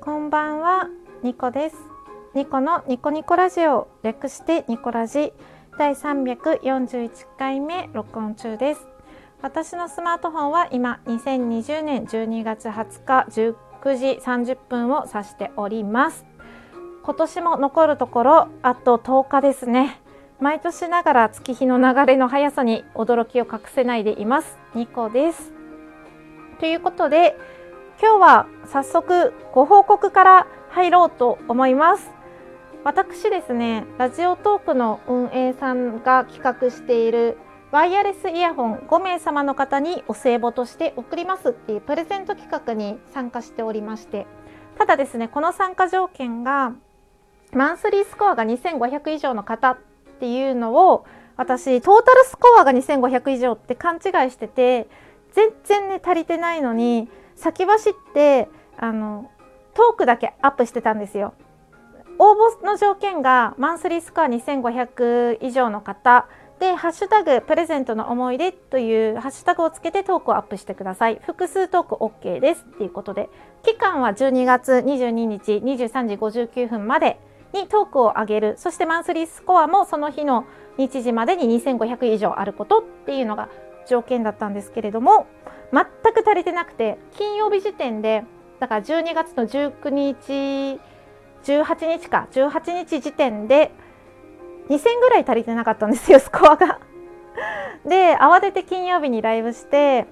こんばんは、ニコです。ニコのニコニコラジオ、略してニコラジ第341回目録音中です。私のスマートフォンは今2020年12月20日19時30分を指しております。今年も残るところあと10日ですね。毎年ながら月日の流れの速さに驚きを隠せないでいます。ニコです。ということで今日は早速ご報告から入ろうと思います。私ですね、ラジオトークの運営さんが企画しているワイヤレスイヤホン5名様の方にお歳暮として送りますっていうプレゼント企画に参加しておりましてただですねこの参加条件がマンスリースコアが2500以上の方っていうのを私トータルスコアが2500以上って勘違いしてて全然ね足りてないのに先走ってあのトークだけアップしてたんですよ。応募の条件がマンスリースコア2500以上の方。で「ハッシュタグプレゼントの思い出」というハッシュタグをつけてトークをアップしてください。複数トーク OK ですっていうことで。期間は12月22日23時59分までにトークを上げる。そしてマンスリースコアもその日の日時までに2500以上あることっていうのが条件だったんですけれども。全く足りてなくて金曜日時点でだから12月の19日18日か18日時点で2000ぐらい足りてなかったんですよ スコアが。で慌てて金曜日にライブして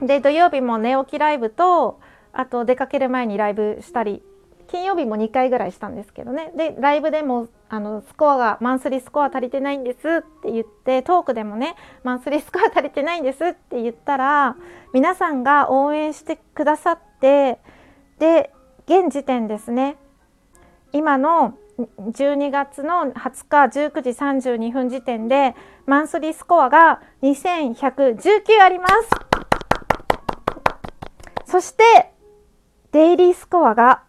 で土曜日も寝起きライブとあと出かける前にライブしたり金曜日も2回ぐらいしたんですけどね。でライブでもあのスコアがマンスリースコア足りてないんですって言ってトークでもねマンスリースコア足りてないんですって言ったら皆さんが応援してくださってで現時点ですね。今の12月の20日19時32分時点でマンスリースコアが2119あります。そしてデイリースコアが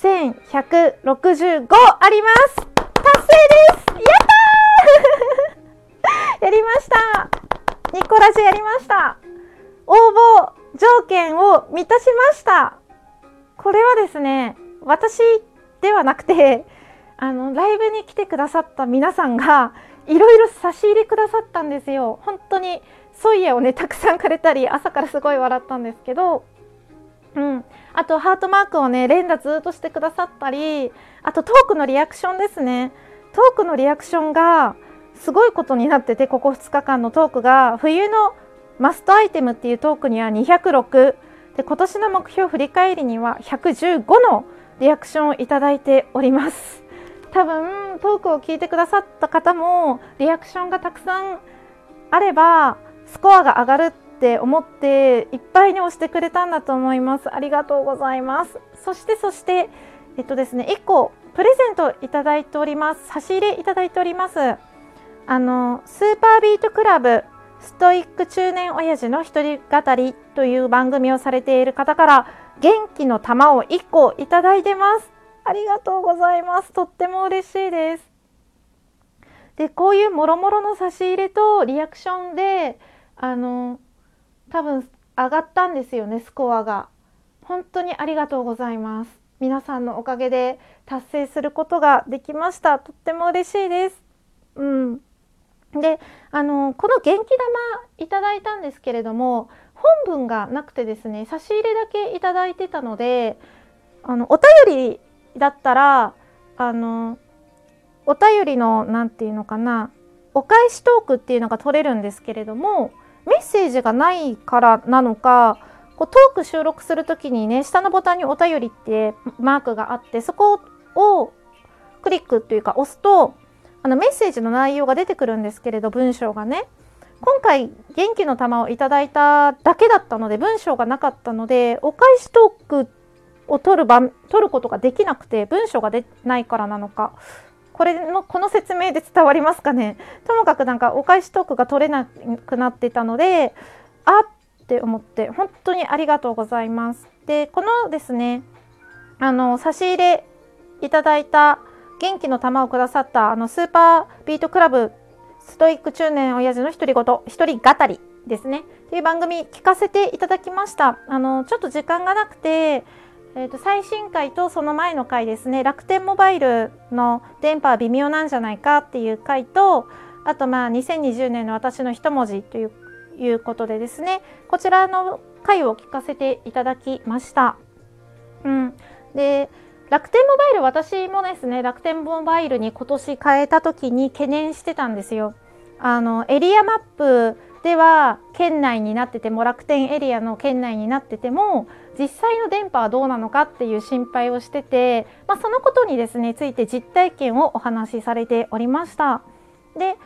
1165あります。達成です。やったー。やりました。ニコラジやりました。応募条件を満たしました。これはですね私ではなくてあのライブに来てくださった皆さんがいろいろ差し入れくださったんですよ。本当にソイヤをねたくさんくれたり朝からすごい笑ったんですけどうん、あとハートマークをね連打ずっとしてくださったりあとトークのリアクションですね。トークのリアクションがすごいことになっててここ2日間のトークが冬のマストアイテムっていうトークには206で今年の目標振り返りには115のリアクションをいただいております。多分トークを聞いてくださった方もリアクションがたくさんあればスコアが上がるって思っていっぱいに押してくれたんだと思います。ありがとうございます。そしてそしてえっとですね1個プレゼントいただいております。差し入れいただいております。あのスーパービートクラブストイック中年親父の一人語りという番組をされている方から元気の玉を1個いただいてます。ありがとうございます。とっても嬉しいです。でこういうもろもろの差し入れとリアクションであの多分上がったんですよねスコアが。本当にありがとうございます。皆さんのおかげで達成することができました。とっても嬉しいです。うん。であのこの元気玉いただいたんですけれども本文がなくてですね差し入れだけいただいてたのであのお便りだったらあのお便りの何て言うのかなお返しトークっていうのが取れるんですけれどもメッセージがないからなのかこうトーク収録する時にね下のボタンにお便りってマークがあってそこをクリックというか押すとあのメッセージの内容が出てくるんですけれど文章がね。今回元気の玉をいただいただけだったので文章がなかったのでお返しトークを取る取ることができなくて文章が出ないからなのか。これのこの説明で伝わりますかね？ともかくなんかお返しトークが取れなくなってたのであって思って本当にありがとうございます。でこのですねあの差し入れいただいた元気の玉をくださったあのスーパービートクラブストイック中年親父の独り言一人語りですね。っていう番組聞かせていただきました。あのちょっと時間がなくてえー、と最新回とその前の回ですね楽天モバイルの電波は微妙なんじゃないかっていう回とあとまあ2020年の私の一文字といういうことでですねこちらの回を聞かせていただきました。うん、で楽天モバイル私もですね楽天モバイルに今年変えた時に懸念してたんですよ。あのエリアマップでは県内になってても楽天エリアの県内になってても実際の電波はどうなのかっていう心配をしてて、まあ、そのことにですねついて実体験をお話しされておりました。で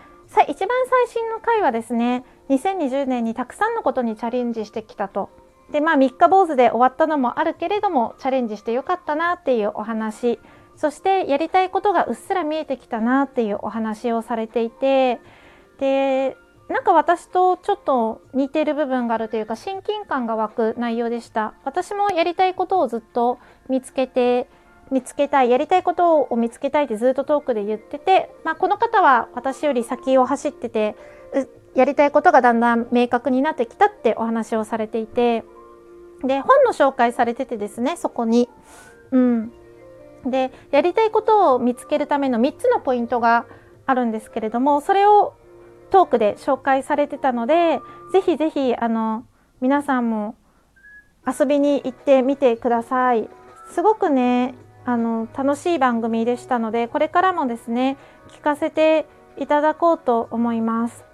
一番最新の回はですね2020年にたくさんのことにチャレンジしてきたと。でまあ三日坊主で終わったのもあるけれどもチャレンジしてよかったなっていうお話そしてやりたいことがうっすら見えてきたなっていうお話をされていてでなんか私とちょっと似てる部分があるというか親近感が湧く内容でした私もやりたいことをずっと見つけて見つけたいやりたいことを見つけたいってずっとトークで言ってて、まあ、この方は私より先を走っててやりたいことがだんだん明確になってきたってお話をされていてで本の紹介されててですねそこに。うん、でやりたいことを見つけるための3つのポイントがあるんですけれどもそれをトークで紹介されてたのでぜひぜひあの皆さんも遊びに行ってみてください。すごくねあの楽しい番組でしたのでこれからもですね聞かせていただこうと思います。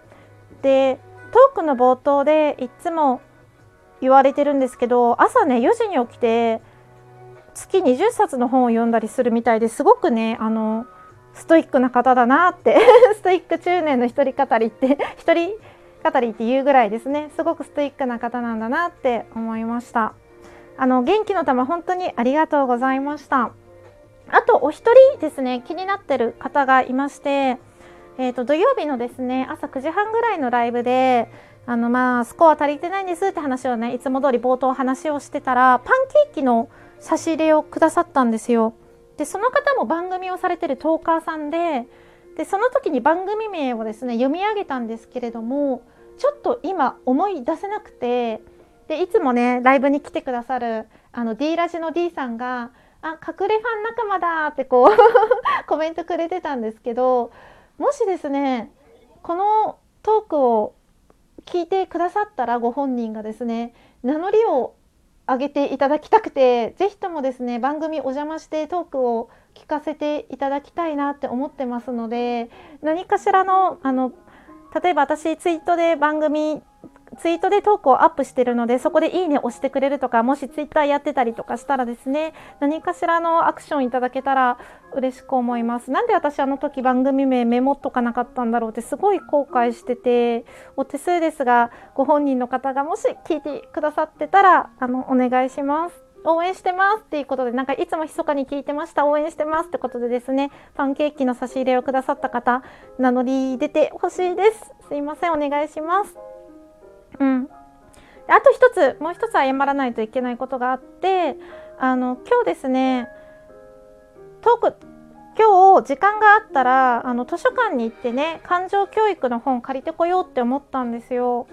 でトークの冒頭でいつも言われてるんですけど朝ね4時に起きて月20冊の本を読んだりするみたいですごくねあのストイックな方だなって ストイック中年の一人語りって 一人語りっていうぐらいですね。すごくストイックな方なんだなって思いました。あの元気の玉本当にありがとうございました。あとお一人ですね気になってる方がいましてえーと、土曜日のですね朝9時半ぐらいのライブであのまあスコア足りてないんですって話をねいつも通り冒頭話をしてたらパンケーキの差し入れをくださったんですよ。でその方も番組をされてるトーカーさんででその時に番組名をですね読み上げたんですけれどもちょっと今思い出せなくてでいつもねライブに来てくださるあの D ラジの D さんが「あ隠れファン仲間だ」ってこう コメントくれてたんですけどもしですねこのトークを聞いてくださったらご本人がですね名乗りを上げていただきたくて是非ともですね番組お邪魔してトークを聞かせていただきたいなって思ってますので何かしらのあの例えば私ツイートで番組ツイートでトークをアップしてるのでそこでいいね押してくれるとかもしツイッターやってたりとかしたらですね何かしらのアクションいただけたら嬉しく思います。なんで私あの時番組名メモっとかなかったんだろうってすごい後悔しててお手数ですがご本人の方がもし聞いてくださってたらあのお願いします。応援してます。っていうことでなんかいつも密かに聞いてました。応援してますってことでですねパンケーキの差し入れをくださった方名乗り出てほしいです。すいません。お願いします。うん、あと一つもう一つ謝らないといけないことがあってあの今日ですねトーク今日時間があったらあの図書館に行ってね感情教育の本借りてこようって思ったんですよ。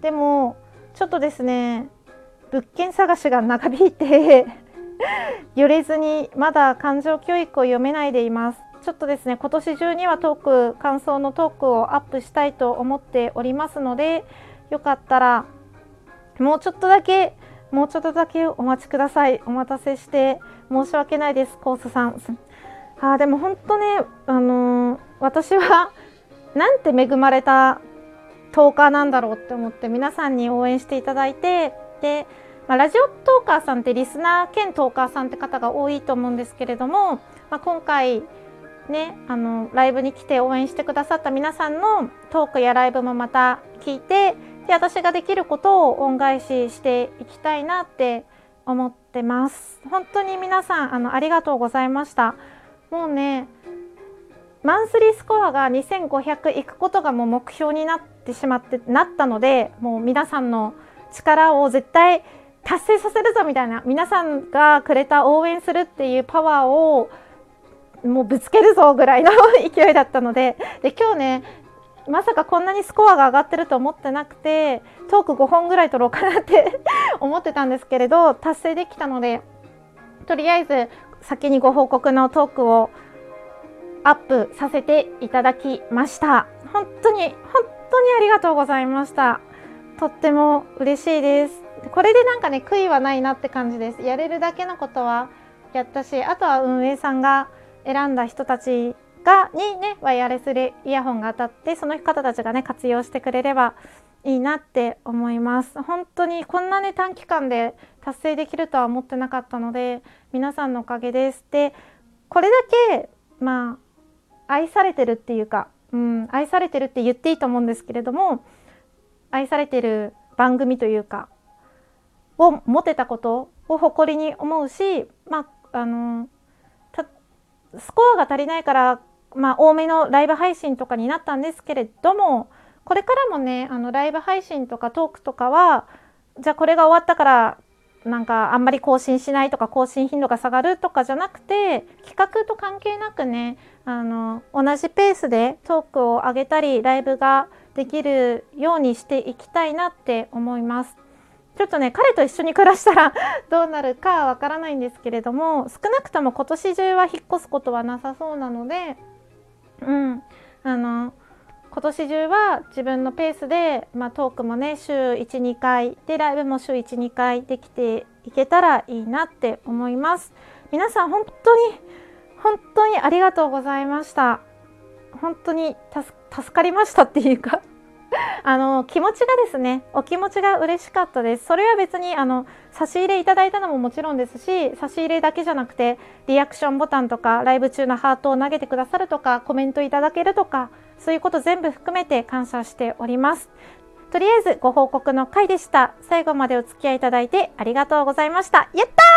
でもちょっとですね物件探しが長引いて 寄れずにまだ感情教育を読めないでいます。ちょっとですね今年中にはトーク感想のトークをアップしたいと思っておりますのでよかったらもうちょっとだけもうちょっとだけお待ちください。お待たせして申し訳ないですコースさん。あでも本当ねあのー、私はなんて恵まれたトーカーなんだろうって思って皆さんに応援していただいてで、まあ、ラジオトーカーさんってリスナー兼トーカーさんって方が多いと思うんですけれども、まあ、今回ねあのライブに来て応援してくださった皆さんのトークやライブもまた聞いてで私ができることを恩返ししていきたいなって思ってます。本当に皆さんあのありがとうございました。もうねマンスリースコアが2500いくことがもう目標になってしまってなったのでもう皆さんの力を絶対達成させるぞみたいな皆さんがくれた応援するっていうパワーをもうぶつけるぞぐらいの 勢いだったのでで今日ねまさかこんなにスコアが上がってると思ってなくてトーク5本ぐらい取ろうかなって 思ってたんですけれど達成できたのでとりあえず先にご報告のトークをアップさせていただきました。本当に本当にありがとうございました。とっても嬉しいです。これでなんかね悔いはないなって感じです。やれるだけのことはやったしあとは運営さんが選んだ人たちがにねワイヤレスイヤホンが当たってその方たちがね活用してくれればいいなって思います。本当にこんなね短期間で達成できるとは思ってなかったので皆さんのおかげです。でこれだけまあ愛されてるっていうか、うん、愛されてるって言っていいと思うんですけれども愛されてる番組というかを持てたことを誇りに思うしまああのスコアが足りないからまあ、多めのライブ配信とかになったんですけれどもこれからもねあのライブ配信とかトークとかはじゃあこれが終わったからなんかあんまり更新しないとか更新頻度が下がるとかじゃなくて企画と関係なくねあの同じペースでトークを上げたりライブができるようにしていきたいなって思います。ちょっとね彼と一緒に暮らしたら どうなるかわからないんですけれども少なくとも今年中は引っ越すことはなさそうなのでうん。あの今年中は自分のペースで、まあ、トークもね週12回でライブも週12回できていけたらいいなって思います。皆さん本当に本当にありがとうございました。本当に助かりましたっていうか。あの気持ちがですねお気持ちが嬉しかったです。それは別にあの差し入れいただいたのももちろんですし差し入れだけじゃなくてリアクションボタンとかライブ中のハートを投げてくださるとかコメントいただけるとかそういうこと全部含めて感謝しております。とりあえずご報告の回でした。最後までお付き合いいただいてありがとうございました。やったー！